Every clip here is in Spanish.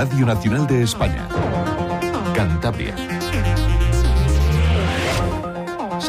Radio Nacional de España. Cantabria.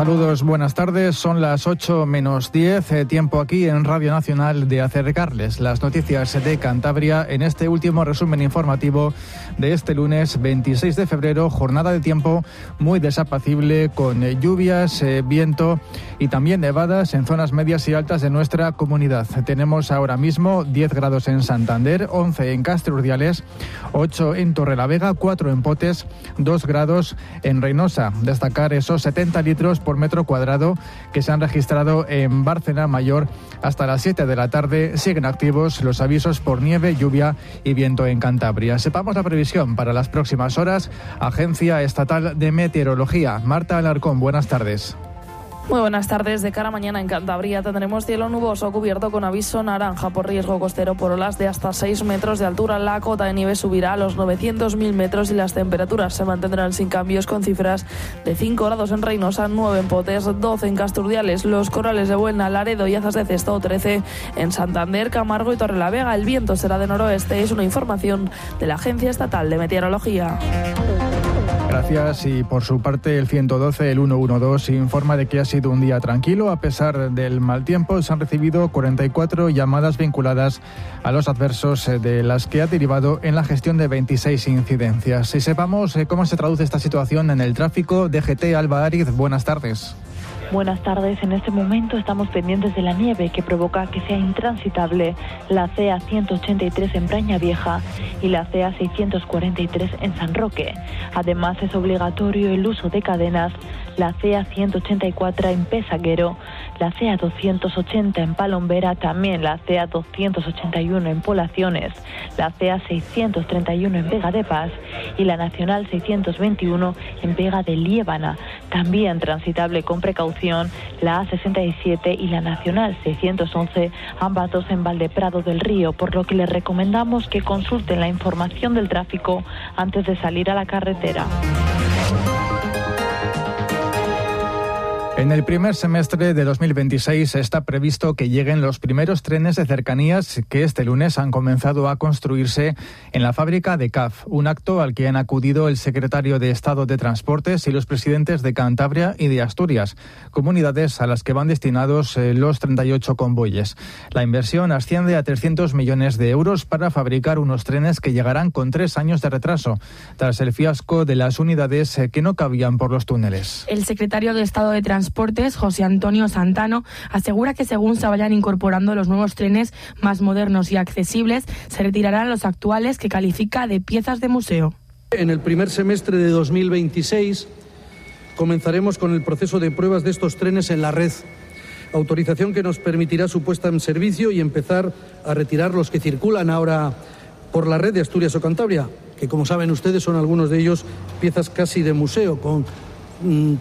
Saludos, buenas tardes. Son las 8 menos 10. eh, tiempo aquí en Radio Nacional de acercarles las noticias de Cantabria en este último resumen informativo de este lunes 26 de febrero. Jornada de tiempo muy desapacible con lluvias, eh, viento y también nevadas en zonas medias y altas de nuestra comunidad. Tenemos ahora mismo 10 grados en Santander, 11 en Castro Urdiales, 8 en Torrelavega, 4 en Potes, 2 grados en Reynosa. Destacar esos 70 litros por metro cuadrado que se han registrado en Bárcena Mayor hasta las 7 de la tarde. Siguen activos los avisos por nieve, lluvia y viento en Cantabria. Sepamos la previsión para las próximas horas. Agencia Estatal de Meteorología. Marta Alarcón, buenas tardes. Muy buenas tardes. De cara a mañana en Cantabria tendremos cielo nuboso cubierto con aviso naranja por riesgo costero por olas de hasta 6 metros de altura. La cota de nieve subirá a los 900.000 metros y las temperaturas se mantendrán sin cambios con cifras de 5 grados en Reynosa, 9 en Potes, 12 en Casturdiales, Los Corales de Buena, Laredo y Azas de Cesto, 13 en Santander, Camargo y Torrelavega. El viento será de noroeste. Es una información de la Agencia Estatal de Meteorología. Gracias y por su parte el 112, el 112 informa de que ha sido un día tranquilo a pesar del mal tiempo. Se han recibido 44 llamadas vinculadas a los adversos eh, de las que ha derivado en la gestión de 26 incidencias. Y sepamos eh, cómo se traduce esta situación en el tráfico. DGT Alba Ariz, buenas tardes. Buenas tardes. En este momento estamos pendientes de la nieve que provoca que sea intransitable la CA 183 en Braña Vieja y la CA 643 en San Roque. Además es obligatorio el uso de cadenas, la CA 184 en Pesaguero, la CA 280 en Palombera, también la CA 281 en Polaciones, la CA 631 en Vega de Paz y la Nacional 621 en Vega de Liébana. También transitable con precaución la A67 y la Nacional 611, ambas dos en Valdeprado del Río, por lo que les recomendamos que consulten la información del tráfico antes de salir a la carretera. En el primer semestre de 2026 está previsto que lleguen los primeros trenes de cercanías que este lunes han comenzado a construirse en la fábrica de CAF, un acto al que han acudido el secretario de Estado de Transportes y los presidentes de Cantabria y de Asturias, comunidades a las que van destinados eh, los 38 convoyes. La inversión asciende a 300 millones de euros para fabricar unos trenes que llegarán con tres años de retraso, tras el fiasco de las unidades eh, que no cabían por los túneles. El secretario de Estado de Transportes José Antonio Santano, asegura que según se vayan incorporando los nuevos trenes más modernos y accesibles, se retirarán los actuales que califica de piezas de museo. En el primer semestre de 2026 comenzaremos con el proceso de pruebas de estos trenes en la red, autorización que nos permitirá su puesta en servicio y empezar a retirar los que circulan ahora por la red de Asturias o Cantabria, que como saben ustedes son algunos de ellos piezas casi de museo, con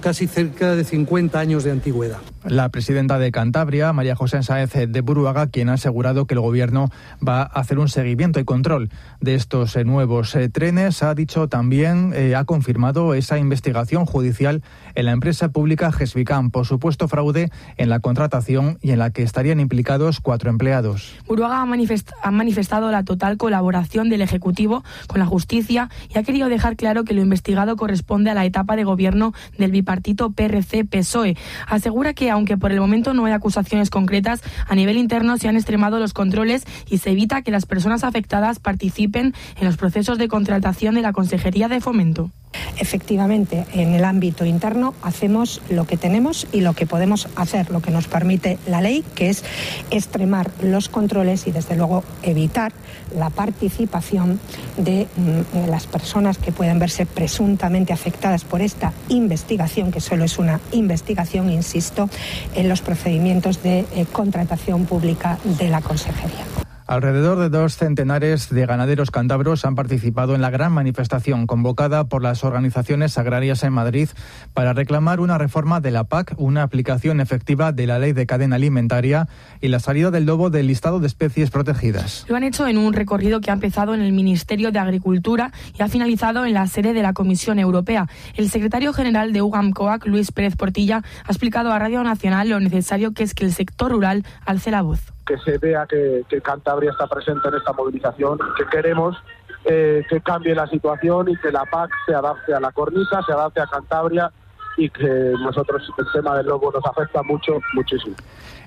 casi cerca de 50 años de antigüedad. La presidenta de Cantabria, María José Sáez de Buruaga, quien ha asegurado que el gobierno va a hacer un seguimiento y control de estos eh, nuevos eh, trenes, ha dicho también, eh, ha confirmado esa investigación judicial en la empresa pública Gesvicam por supuesto fraude en la contratación y en la que estarían implicados cuatro empleados. Buruaga ha, manifest ha manifestado la total colaboración del Ejecutivo con la justicia y ha querido dejar claro que lo investigado corresponde a la etapa de gobierno del bipartito PRC-PSOE. Asegura que aunque por el momento no hay acusaciones concretas, a nivel interno se han extremado los controles y se evita que las personas afectadas participen en los procesos de contratación de la Consejería de Fomento. Efectivamente, en el ámbito interno hacemos lo que tenemos y lo que podemos hacer, lo que nos permite la ley, que es extremar los controles y, desde luego, evitar la participación de mm, las personas que pueden verse presuntamente afectadas por esta investigación, que solo es una investigación, insisto, en los procedimientos de eh, contratación pública de la Consejería. Alrededor de dos centenares de ganaderos cántabros han participado en la gran manifestación convocada por las organizaciones agrarias en Madrid para reclamar una reforma de la PAC, una aplicación efectiva de la ley de cadena alimentaria y la salida del lobo del listado de especies protegidas. Lo han hecho en un recorrido que ha empezado en el Ministerio de Agricultura y ha finalizado en la sede de la Comisión Europea. El secretario general de UGAMCOAC, Luis Pérez Portilla, ha explicado a Radio Nacional lo necesario que es que el sector rural alce la voz que se vea que, Cantabria está presente en esta movilización, que queremos eh, que cambie la situación y que la PAC se adapte a la cornisa, se adapte a Cantabria y que nosotros el tema del lobo nos afecta mucho, muchísimo.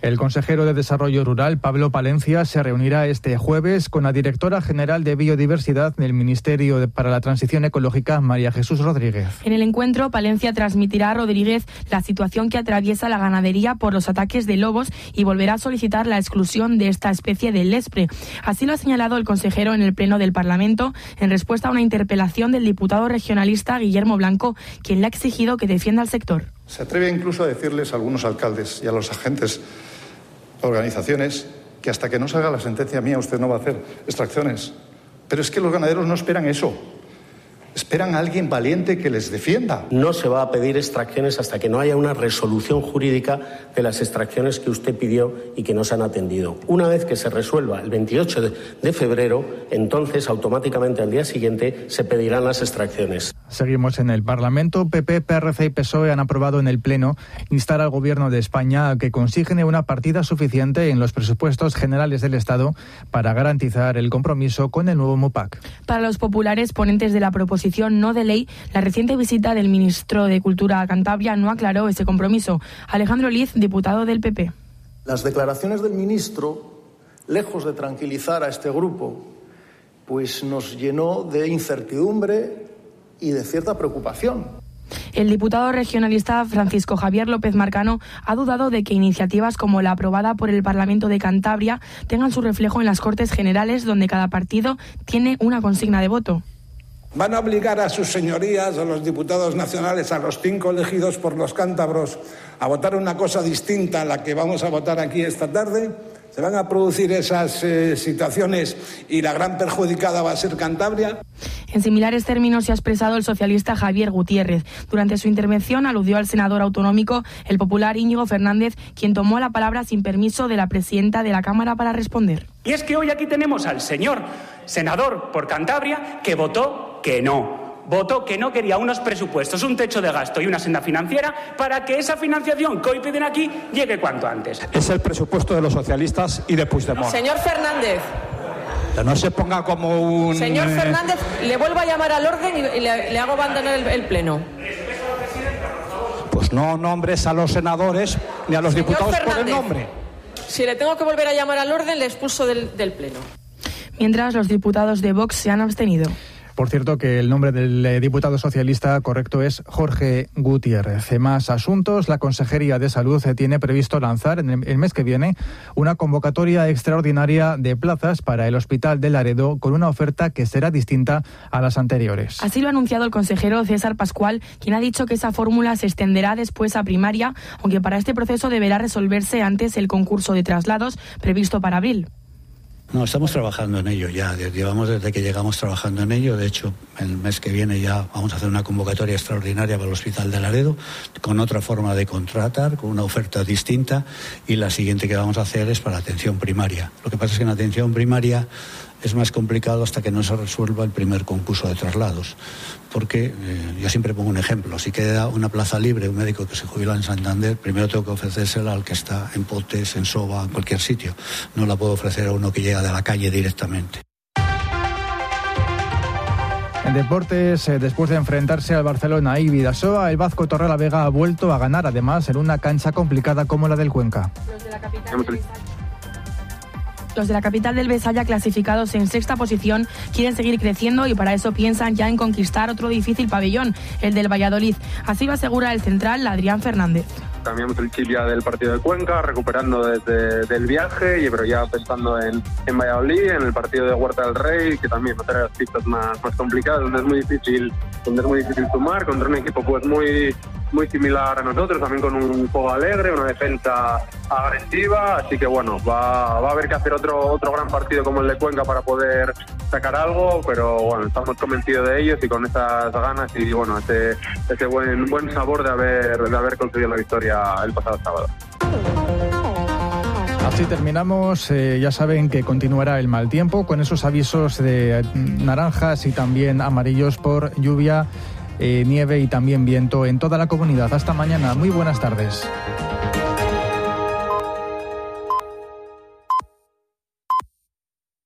El consejero de Desarrollo Rural, Pablo Palencia, se reunirá este jueves con la directora general de Biodiversidad del Ministerio para la Transición Ecológica, María Jesús Rodríguez. En el encuentro, Palencia transmitirá a Rodríguez la situación que atraviesa la ganadería por los ataques de lobos y volverá a solicitar la exclusión de esta especie del lespre. Así lo ha señalado el consejero en el Pleno del Parlamento en respuesta a una interpelación del diputado regionalista Guillermo Blanco, quien le ha exigido que defienda sector. Se atreve incluso a decirles a algunos alcaldes y a los agentes organizaciones que hasta que no salga la sentencia mía usted no va a hacer extracciones. Pero es que los ganaderos no esperan eso. Esperan a alguien valiente que les defienda. No se va a pedir extracciones hasta que no haya una resolución jurídica de las extracciones que usted pidió y que no se han atendido. Una vez que se resuelva el 28 de febrero, entonces automáticamente al día siguiente se pedirán las extracciones. Seguimos en el Parlamento. PP, PRC y PSOE han aprobado en el Pleno instar al Gobierno de España a que consigne una partida suficiente en los presupuestos generales del Estado para garantizar el compromiso con el nuevo MUPAC. Para los populares ponentes de la proposición no de ley, la reciente visita del ministro de Cultura a Cantabria no aclaró ese compromiso. Alejandro Liz, diputado del PP. Las declaraciones del ministro, lejos de tranquilizar a este grupo, pues nos llenó de incertidumbre y de cierta preocupación. El diputado regionalista Francisco Javier López Marcano ha dudado de que iniciativas como la aprobada por el Parlamento de Cantabria tengan su reflejo en las Cortes Generales, donde cada partido tiene una consigna de voto. ¿Van a obligar a sus señorías, a los diputados nacionales, a los cinco elegidos por los cántabros, a votar una cosa distinta a la que vamos a votar aquí esta tarde? ¿Se van a producir esas eh, situaciones y la gran perjudicada va a ser Cantabria? En similares términos se ha expresado el socialista Javier Gutiérrez. Durante su intervención aludió al senador autonómico, el popular Íñigo Fernández, quien tomó la palabra sin permiso de la presidenta de la Cámara para responder. Y es que hoy aquí tenemos al señor senador por Cantabria que votó que no. Votó que no quería unos presupuestos, un techo de gasto y una senda financiera para que esa financiación que hoy piden aquí llegue cuanto antes. Es el presupuesto de los socialistas y de Puigdemont. Señor Fernández. no se ponga como un... Señor eh, Fernández, le vuelvo a llamar al orden y le, hago abandonar el, pleno. Pues no nombres a los senadores ni a los diputados por el nombre. Si le tengo que volver a llamar al orden, le expulso del, del pleno. Mientras los diputados de Vox se han abstenido. Por cierto, que el nombre del eh, diputado socialista correcto es Jorge Gutiérrez. Más asuntos. La Consejería de Salud eh, tiene previsto lanzar en el mes que viene una convocatoria extraordinaria de plazas para el Hospital de Laredo con una oferta que será distinta a las anteriores. Así lo ha anunciado el consejero César Pascual, quien ha dicho que esa fórmula se extenderá después a primaria, aunque para este proceso deberá resolverse antes el concurso de traslados previsto para abril. No, estamos trabajando en ello ya. Llevamos desde que llegamos trabajando en ello. De hecho, el mes que viene ya vamos a hacer una convocatoria extraordinaria para el Hospital de Laredo con otra forma de contratar, con una oferta distinta. Y la siguiente que vamos a hacer es para atención primaria. Lo que pasa es que en atención primaria es más complicado hasta que no se resuelva el primer concurso de traslados. Porque eh, yo siempre pongo un ejemplo, si queda una plaza libre, un médico que se jubila en Santander, primero tengo que ofrecérsela al que está en Potes, en Soba, en cualquier sitio. No la puedo ofrecer a uno que llega de la calle directamente. En deportes, eh, después de enfrentarse al Barcelona y Vidasoa, el Vasco Vega ha vuelto a ganar, además, en una cancha complicada como la del Cuenca. Los de la capital del Besaya, clasificados en sexta posición, quieren seguir creciendo y para eso piensan ya en conquistar otro difícil pabellón, el del Valladolid. Así lo asegura el central Adrián Fernández cambiamos el chip ya del partido de Cuenca, recuperando desde el viaje, pero ya pensando en, en Valladolid, en el partido de Huerta del Rey, que también va a tener las pistas más, más complicadas, donde es muy difícil, donde es muy difícil sumar, contra un equipo pues muy muy similar a nosotros, también con un juego alegre, una defensa agresiva, así que bueno, va, va a haber que hacer otro, otro gran partido como el de Cuenca para poder sacar algo, pero bueno, estamos convencidos de ellos y con esas ganas y bueno, ese, ese buen, buen sabor de haber, de haber conseguido la victoria el pasado sábado. Así terminamos. Eh, ya saben que continuará el mal tiempo con esos avisos de naranjas y también amarillos por lluvia eh, nieve y también viento en toda la comunidad. Hasta mañana. Muy buenas tardes.